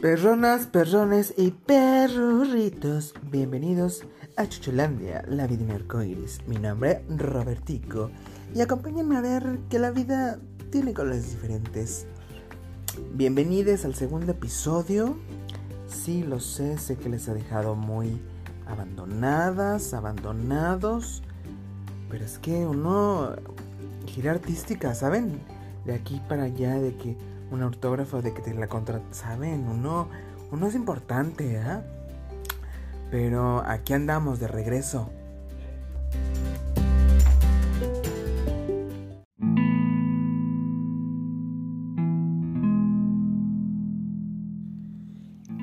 Perronas, perrones y perruritos, bienvenidos a Chuchulandia, la vida arcoiris. Mi nombre es Robertico y acompáñenme a ver que la vida tiene colores diferentes. Bienvenidos al segundo episodio. Sí, lo sé, sé que les ha dejado muy abandonadas, abandonados. Pero es que uno gira artística, ¿saben? De aquí para allá, de que un autógrafo, de que te la contra... ¿Saben? Uno, uno es importante, ¿eh? Pero aquí andamos de regreso.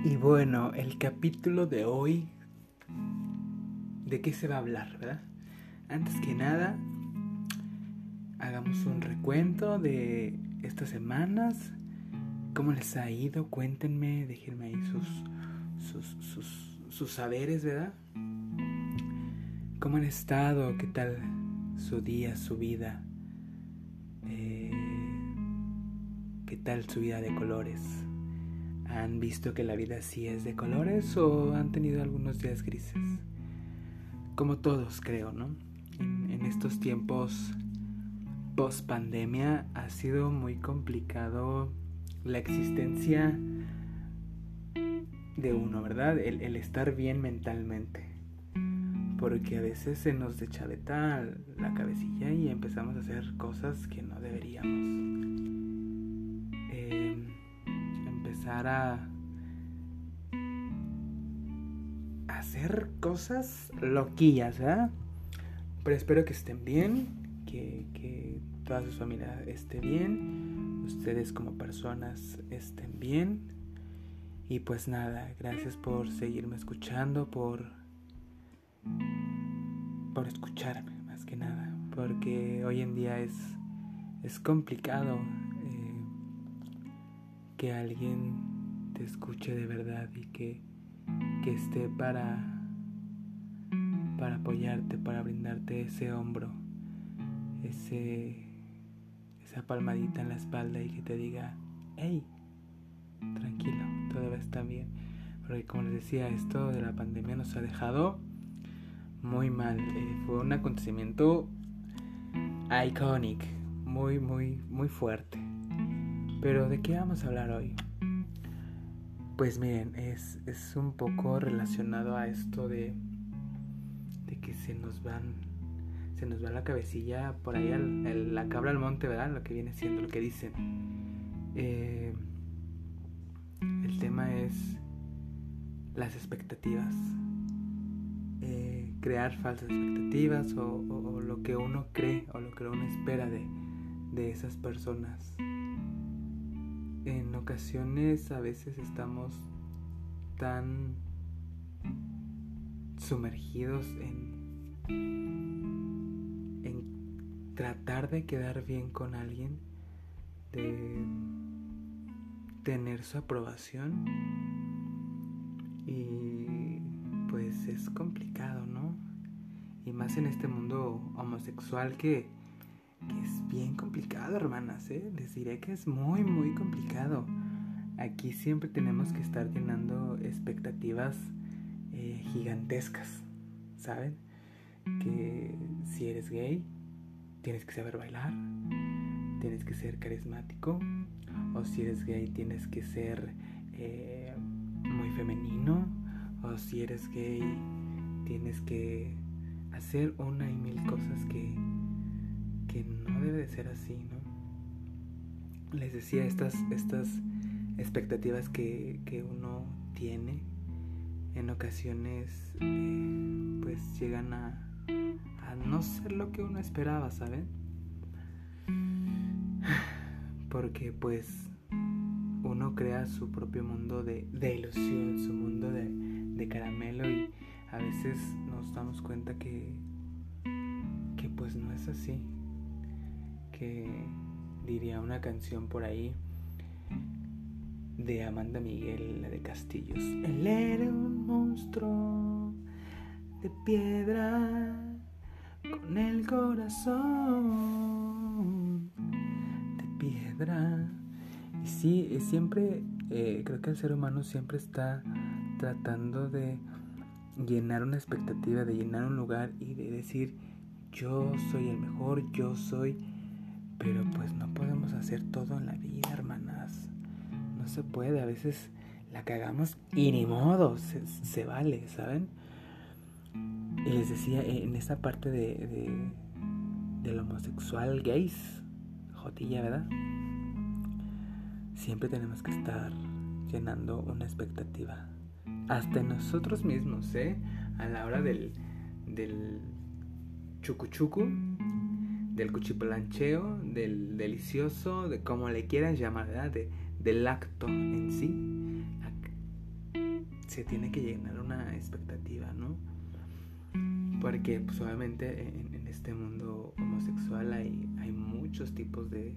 Y bueno, el capítulo de hoy, ¿de qué se va a hablar, verdad? Antes que nada, hagamos un recuento de estas semanas. ¿Cómo les ha ido? Cuéntenme, déjenme ahí sus, sus, sus, saberes, ¿verdad? ¿Cómo han estado? ¿Qué tal su día, su vida? Eh, ¿Qué tal su vida de colores? ¿Han visto que la vida sí es de colores o han tenido algunos días grises? Como todos creo, ¿no? En estos tiempos post pandemia ha sido muy complicado la existencia de uno, ¿verdad? El, estar bien mentalmente. Porque a veces se nos dechaveta la cabecilla y empezamos a hacer cosas que no deberíamos. Eh, empezar a hacer cosas loquillas, ¿verdad? Pero espero que estén bien, que, que toda su familia esté bien, ustedes como personas estén bien. Y pues nada, gracias por seguirme escuchando, por, por escucharme más que nada, porque hoy en día es, es complicado eh, que alguien te escuche de verdad y que, que esté para, para apoyarte, para brindarte ese hombro, ese esa palmadita en la espalda y que te diga, hey, tranquilo, todo va a estar bien. Porque como les decía, esto de la pandemia nos ha dejado muy mal. Eh, fue un acontecimiento iconic, muy, muy, muy fuerte. Pero ¿de qué vamos a hablar hoy? Pues miren, es, es un poco relacionado a esto de, de que se nos van se nos va la cabecilla por ahí la cabra al monte, ¿verdad? Lo que viene siendo, lo que dicen. Eh, el tema es las expectativas. Eh, crear falsas expectativas o, lo que uno cree o lo que uno espera de, de esas personas. En ocasiones a veces estamos tan sumergidos en tratar de quedar bien con alguien, de tener su aprobación y pues es complicado, ¿no? Y más en este mundo homosexual que, es bien complicado, hermanas, ¿eh? Les diré que es muy, muy complicado. Aquí siempre tenemos que estar llenando expectativas eh, gigantescas, ¿saben? Que si eres gay, tienes que saber bailar, tienes que ser carismático, o si eres gay tienes que ser eh, muy femenino, o si eres gay tienes que hacer una y mil cosas que, que no debe de ser así, ¿no? Les decía estas, estas expectativas que, que uno tiene en ocasiones eh, pues llegan a a no ser lo que uno esperaba, ¿saben? Porque pues uno crea su propio mundo de, ilusión, su mundo de, de, caramelo y a veces nos damos cuenta que, que pues no es así. Que diría una canción por ahí de Amanda Miguel, la de Castillos. Él era un monstruo de piedra con el corazón de piedra. Y sí, siempre Eh, creo que el ser humano siempre está tratando de llenar una expectativa, de llenar un lugar y de decir, yo soy el mejor, yo soy... Pero pues no podemos hacer todo en la vida, hermanas. No se puede, a veces la cagamos y ni modo, se, vale, ¿saben? Y les decía, en esa parte de, de del homosexual gays, jotilla, ¿verdad? Siempre tenemos que estar llenando una expectativa. Hasta nosotros mismos, ¿eh? A la hora del, del chucuchucu, del cuchipolancheo, del delicioso, de como le quieran llamar, ¿verdad? del acto en sí. Se tiene que llenar una expectativa, ¿no? Porque pues obviamente en, este mundo homosexual hay, hay muchos tipos de,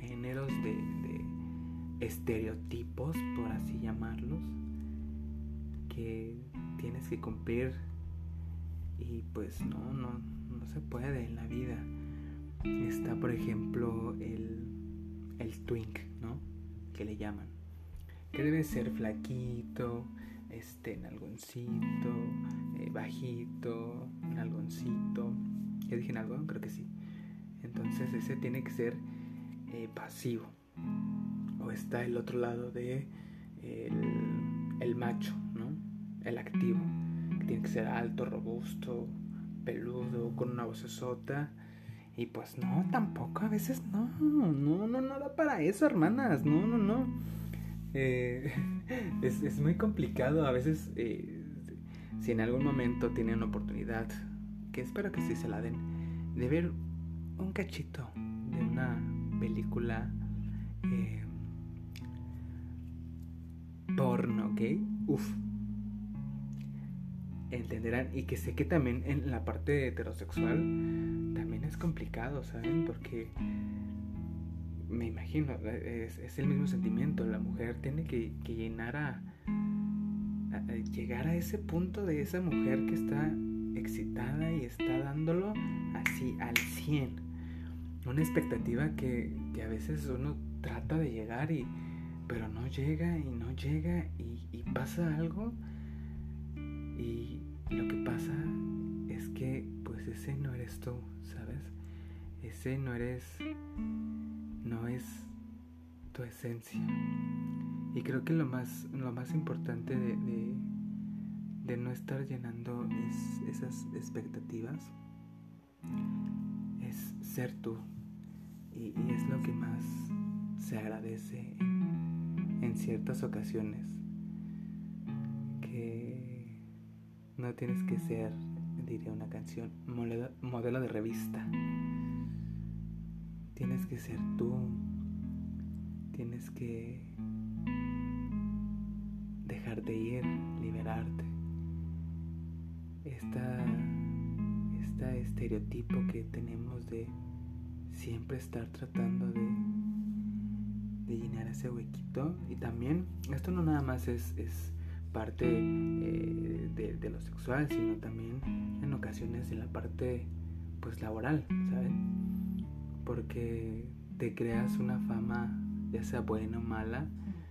géneros, de, estereotipos, por así llamarlos, que tienes que cumplir y pues no, no, no se puede en la vida. Está por ejemplo el, el twink, ¿no? Que le llaman. Que debe ser flaquito, este, nalgoncito, eh, bajito, nalgoncito. ¿Ya dije algo? Creo que sí. Entonces ese tiene que ser eh, pasivo. O está el otro lado de el, macho, ¿no? El activo. Tiene que ser alto, robusto, peludo, con una sota Y pues no, tampoco, a veces no, no, no, no da para eso, hermanas, no, no, no. Eh, es, muy complicado a veces eh, si en algún momento tienen oportunidad, que espero que sí se la den, de ver un cachito de una película eh, porno, ¿ok? Uf. Entenderán, y que sé que también en la parte heterosexual también es complicado, ¿saben? Porque me imagino, es, el mismo sentimiento. La mujer tiene que, llenar a, llegar a ese punto de esa mujer que está excitada y está dándolo así al 100. Una expectativa que, a veces uno trata de llegar y pero no llega y no llega y, y pasa algo y lo que pasa es que pues ese no eres tú, ¿sabes? Ese no eres no es tu esencia. Y creo que lo más, lo más importante de, de, no estar llenando esas expectativas es ser tú. Y, es lo que más se agradece en, ciertas ocasiones. Que no tienes que ser, diría una canción, modelo de revista. Tienes que ser tú. Tienes que dejarte ir, liberarte. Esta, este estereotipo que tenemos de siempre estar tratando de, de llenar ese huequito. Y también, esto no nada más es, parte eh, de, de, lo sexual, sino también en ocasiones en la parte pues laboral, ¿saben? Porque te creas una fama, ya sea buena o mala,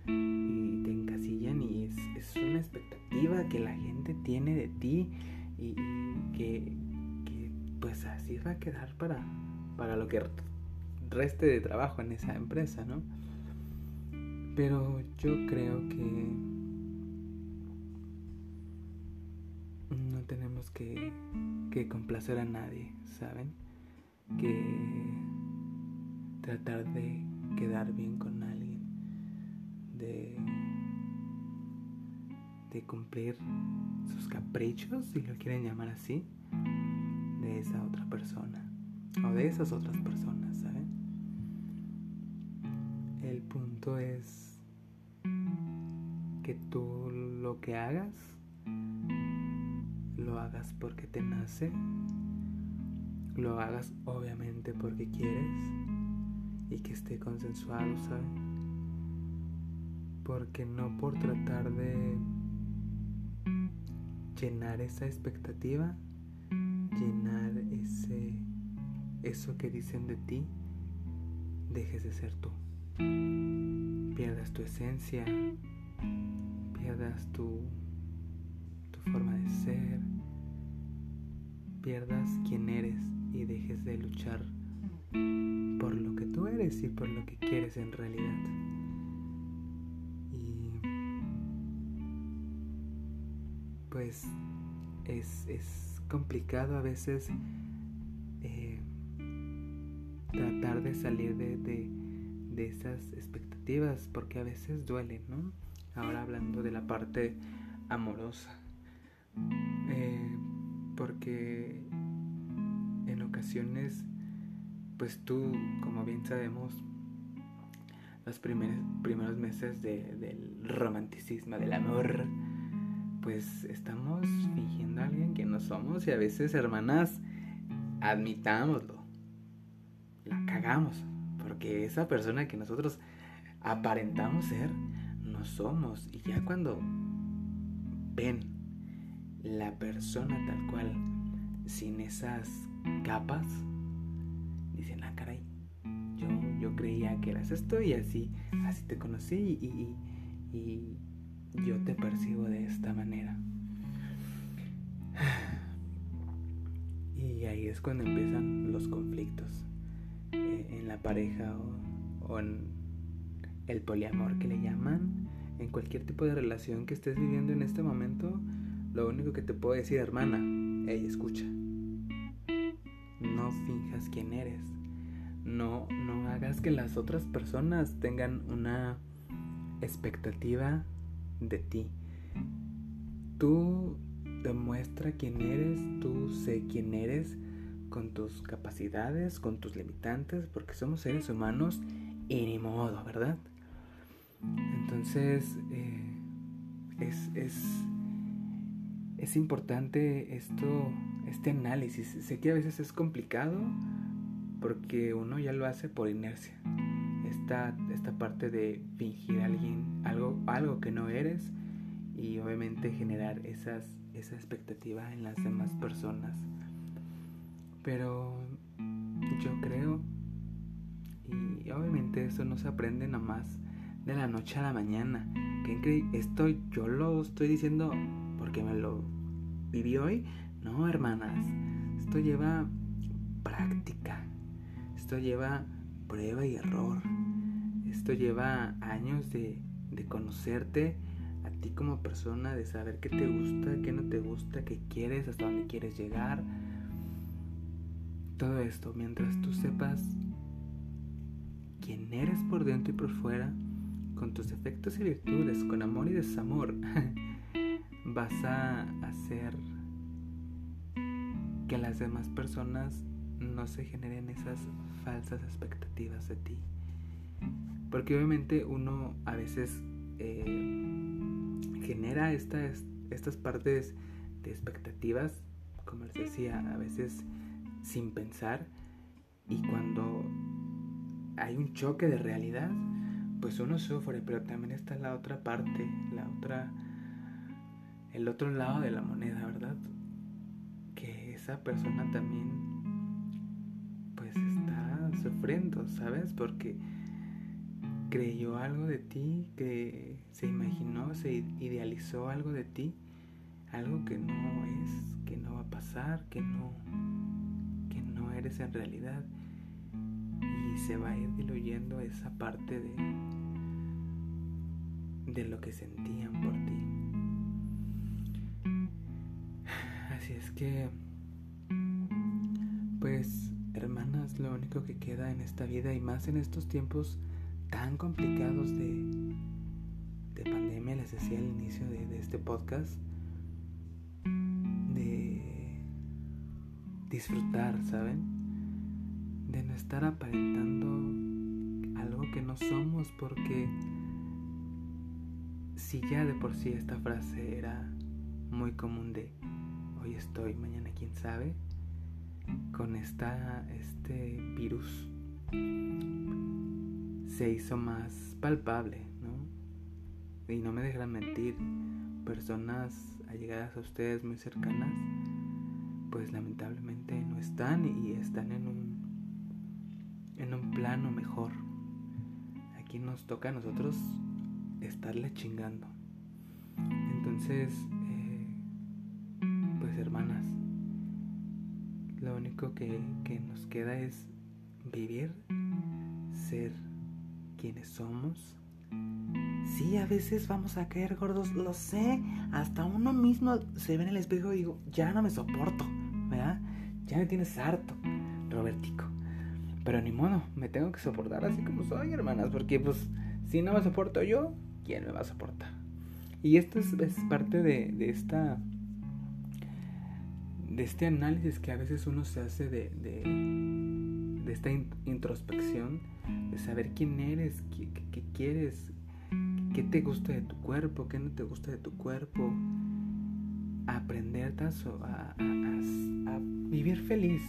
y te encasillan y es, una expectativa que la gente tiene de ti y, que, pues así va a quedar para, para lo que reste de trabajo en esa empresa, ¿no? Pero yo creo que no tenemos que, que complacer a nadie, ¿saben? Que tratar de quedar bien con alguien, de, cumplir sus caprichos, si lo quieren llamar así, de esa otra persona o de esas otras personas, ¿saben? El punto es que tú lo que hagas, lo hagas porque te nace, lo hagas obviamente porque quieres y que esté consensuado, ¿saben? Porque no por tratar de llenar esa expectativa, llenar ese eso que dicen de ti, dejes de ser tú. pierdas tu esencia, pierdas tu, tu forma de ser, pierdas quién eres y dejes de luchar por lo que tú eres y por lo que quieres en realidad. Y pues es, es complicado a veces eh, tratar de salir de, de, de, esas expectativas porque a veces duelen, ¿no? Ahora hablando de la parte amorosa. Eh, porque en ocasiones, pues tú, como bien sabemos, los primeros, primeros meses de, del romanticismo, del amor, pues estamos fingiendo a alguien que no somos y a veces, hermanas, admitámoslo, la cagamos, porque esa persona que nosotros aparentamos ser, no somos. Y ya cuando ven la persona tal cual, sin esas capas, dicen, ah, caray, yo, yo creía que eras esto y así, así te conocí y, y yo te percibo de esta manera. Y ahí es cuando empiezan los conflictos eh, en la pareja o, o, en el poliamor que le llaman. En cualquier tipo de relación que estés viviendo en este momento, lo único que te puedo decir, hermana, ella escucha. Finjas quién eres. No, no hagas que las otras personas tengan una expectativa de ti. Tú demuestra quién eres, tú sé quién eres con tus capacidades, con tus limitantes, porque somos seres humanos y ni modo, ¿verdad? Entonces, eh, es, es, es importante esto, este análisis. Sé que a veces es complicado porque uno ya lo hace por inercia. Esta, esta parte de fingir a alguien algo, algo que no eres y obviamente generar esas, esa expectativa en las demás personas. Pero yo creo, y obviamente eso no se aprende nada más de la noche a la mañana. Que esto yo lo estoy diciendo porque me lo viví hoy. No, hermanas, esto lleva práctica, esto lleva prueba y error, esto lleva años de, de conocerte a ti como persona, de saber qué te gusta, qué no te gusta, qué quieres, hasta dónde quieres llegar. Todo esto, mientras tú sepas quién eres por dentro y por fuera, con tus defectos y virtudes, con amor y desamor, vas a hacer que las demás personas no se generen esas falsas expectativas de ti. Porque obviamente uno a veces eh, genera estas, estas partes de expectativas, como les decía, a veces sin pensar y cuando hay un choque de realidad, pues uno sufre, pero también está la otra parte, la otra, el otro lado de la moneda, ¿verdad? Que esa persona también, pues está sufriendo, ¿sabes? Porque creyó algo de ti, que se imaginó, se idealizó algo de ti, algo que no es, que no va a pasar, que no, que no eres en realidad. Y se va a ir diluyendo esa parte de, de lo que sentían por ti. Así es que, pues, hermanas, lo único que queda en esta vida y más en estos tiempos tan complicados de, de pandemia, les decía al inicio de, este podcast, de disfrutar, ¿saben? De no estar aparentando algo que no somos porque si ya de por sí esta frase era muy común de hoy estoy, mañana quién sabe, con esta, este virus se hizo más palpable, ¿no? Y no me dejarán mentir, personas allegadas a ustedes muy cercanas, pues lamentablemente no están y están en un, en un plano mejor. aquí nos toca a nosotros estarle chingando. Entonces, hermanas, lo único que, que nos queda es vivir, ser quienes somos. Sí, a veces vamos a caer gordos, lo sé. Hasta uno mismo se ve en el espejo y digo, ya no me soporto, ¿verdad? Ya me tienes harto, Robertico. Pero ni modo, me tengo que soportar así como soy, hermanas, porque pues si no me soporto yo, ¿quién me va a soportar? Y esto es, parte de, de, esta de este análisis que a veces uno se hace de, de, esta introspección, de saber quién eres, qué, qué, quieres, qué te gusta de tu cuerpo, qué no te gusta de tu cuerpo, aprender a, a, a vivir feliz,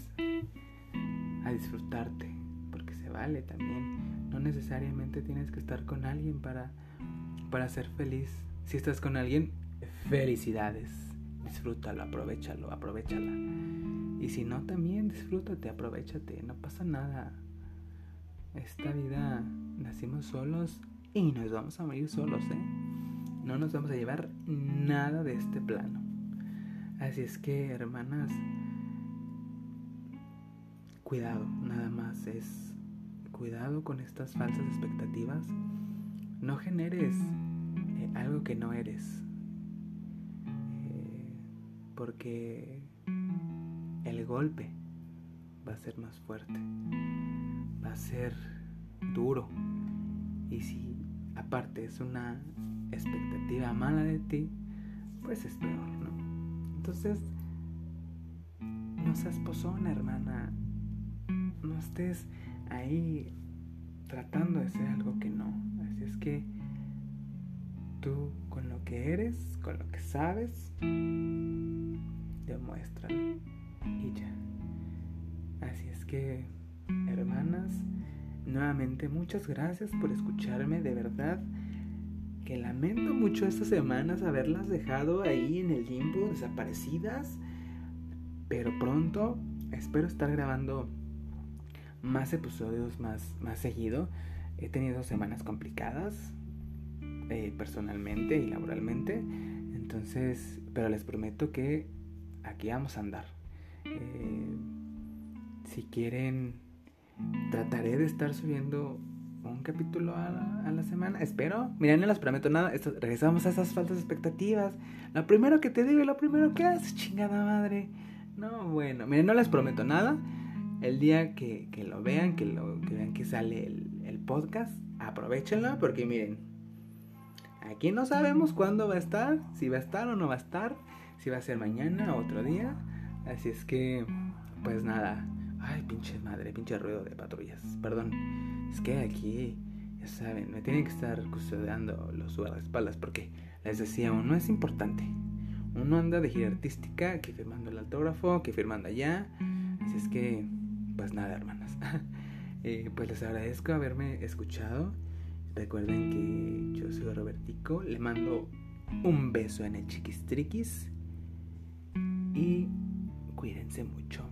a disfrutarte, porque se vale también. No necesariamente tienes que estar con alguien para, para ser feliz. Si estás con alguien, felicidades. Disfrútalo, aprovechalo, aprovechala. Y si no, también disfrútate, aprovechate, no pasa nada. Esta vida nacimos solos y nos vamos a morir solos, ¿eh? No nos vamos a llevar nada de este plano. Así es que, hermanas, cuidado, nada más es cuidado con estas falsas expectativas. No generes eh, algo que no eres. Porque el golpe va a ser más fuerte. Va a ser duro. Y si aparte es una expectativa mala de ti, pues es peor, ¿no? Entonces, no seas pozona, hermana no estés ahí tratando de ser algo que no. Así es que tú con lo que eres, con lo que sabes, demuéstralo y ya. Así es que, hermanas, nuevamente muchas gracias por escucharme, de verdad que lamento mucho estas semanas haberlas dejado ahí en el limbo, desaparecidas, pero pronto espero estar grabando más episodios más, más seguido. He tenido semanas complicadas eh, personalmente y laboralmente. Entonces, pero les prometo que aquí vamos a andar. Eh, si quieren, trataré de estar subiendo un capítulo a la, semana. Espero. Mira, no les prometo nada. Regresamos a esas faltas expectativas. Lo primero que te digo y lo primero que haces, chingada madre. No, bueno, miren, no les prometo nada. El día que, lo vean, que, lo, que vean que sale el, podcast, aprovechenlo porque miren, aquí no sabemos cuándo va a estar, si va a estar o no va a estar, si va a ser mañana o otro día. Así es que, pues nada. Ay, pinche madre, pinche ruido de patrullas. Perdón. Es que aquí, ya saben, me tienen que estar custodiando los guardaespaldas porque les decía, uno es importante. Uno anda de gira artística, que firmando el autógrafo, que firmando allá. Así es que pues nada, hermanas. Eh, pues les agradezco haberme escuchado. Recuerden que yo soy Robertico. Le mando un beso en el chiquistriquis. Y cuídense mucho.